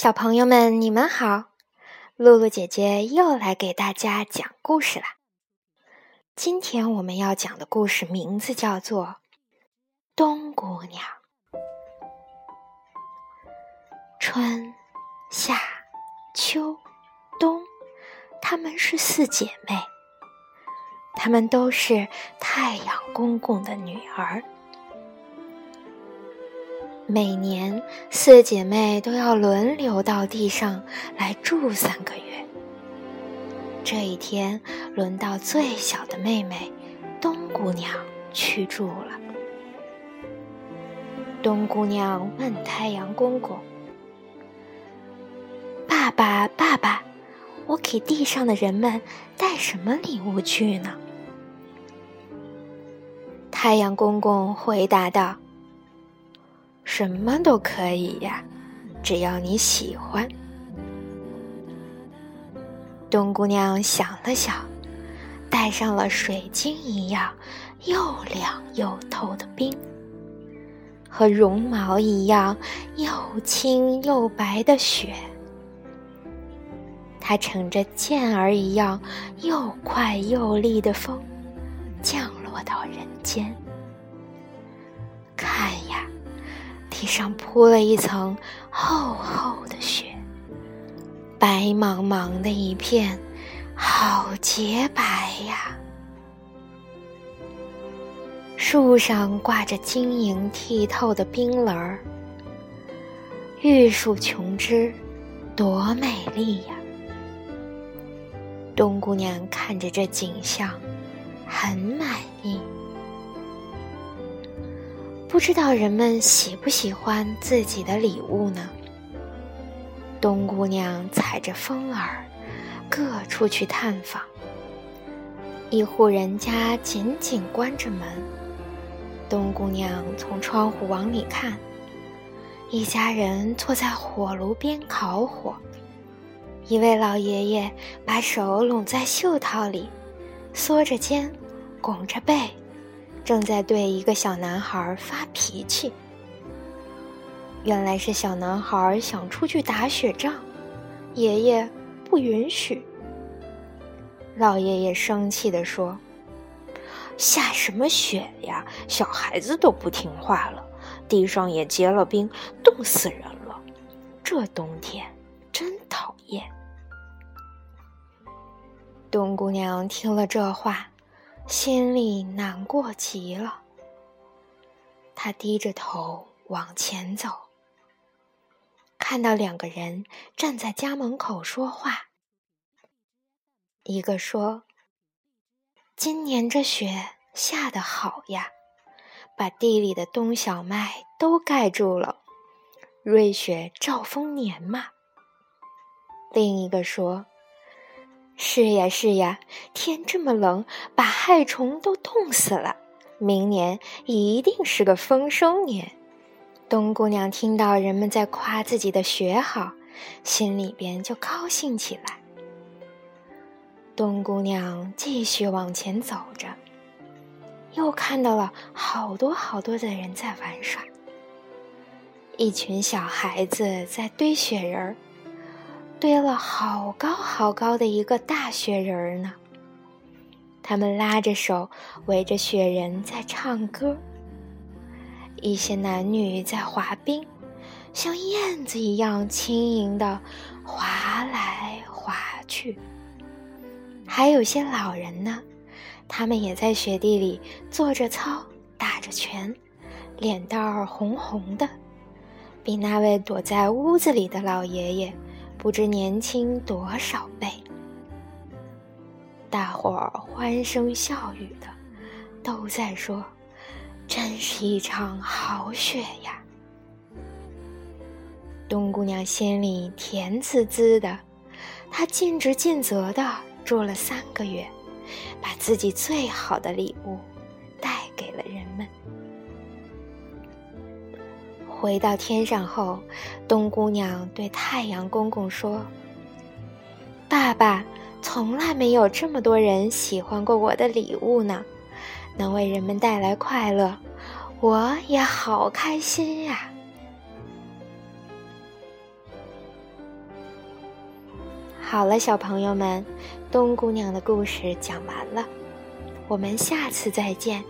小朋友们，你们好！露露姐姐又来给大家讲故事啦。今天我们要讲的故事名字叫做《冬姑娘》。春、夏、秋、冬，她们是四姐妹，她们都是太阳公公的女儿。每年，四姐妹都要轮流到地上来住三个月。这一天，轮到最小的妹妹冬姑娘去住了。冬姑娘问太阳公公：“爸爸，爸爸，我给地上的人们带什么礼物去呢？”太阳公公回答道。什么都可以呀，只要你喜欢。冬姑娘想了想，带上了水晶一样又亮又透的冰，和绒毛一样又轻又白的雪。她乘着箭儿一样又快又利的风，降落到人间。地上铺了一层厚厚的雪，白茫茫的一片，好洁白呀！树上挂着晶莹剔透的冰棱儿，玉树琼枝，多美丽呀！冬姑娘看着这景象，很满意。不知道人们喜不喜欢自己的礼物呢？冬姑娘踩着风儿，各处去探访。一户人家紧紧关着门，冬姑娘从窗户往里看，一家人坐在火炉边烤火，一位老爷爷把手拢在袖套里，缩着肩，拱着背。正在对一个小男孩发脾气。原来是小男孩想出去打雪仗，爷爷不允许。老爷爷生气地说：“下什么雪呀？小孩子都不听话了，地上也结了冰，冻死人了。这冬天真讨厌。”冬姑娘听了这话。心里难过极了，他低着头往前走，看到两个人站在家门口说话。一个说：“今年这雪下得好呀，把地里的冬小麦都盖住了，瑞雪兆丰年嘛。”另一个说。是呀是呀，天这么冷，把害虫都冻死了。明年一定是个丰收年。冬姑娘听到人们在夸自己的雪好，心里边就高兴起来。冬姑娘继续往前走着，又看到了好多好多的人在玩耍，一群小孩子在堆雪人儿。堆了好高好高的一个大雪人儿呢。他们拉着手，围着雪人在唱歌。一些男女在滑冰，像燕子一样轻盈地滑来滑去。还有些老人呢，他们也在雪地里做着操，打着拳，脸蛋儿红红的，比那位躲在屋子里的老爷爷。不知年轻多少倍，大伙儿欢声笑语的，都在说：“真是一场好雪呀！”冬姑娘心里甜滋滋的，她尽职尽责的住了三个月，把自己最好的礼物回到天上后，冬姑娘对太阳公公说：“爸爸，从来没有这么多人喜欢过我的礼物呢，能为人们带来快乐，我也好开心呀。”好了，小朋友们，冬姑娘的故事讲完了，我们下次再见。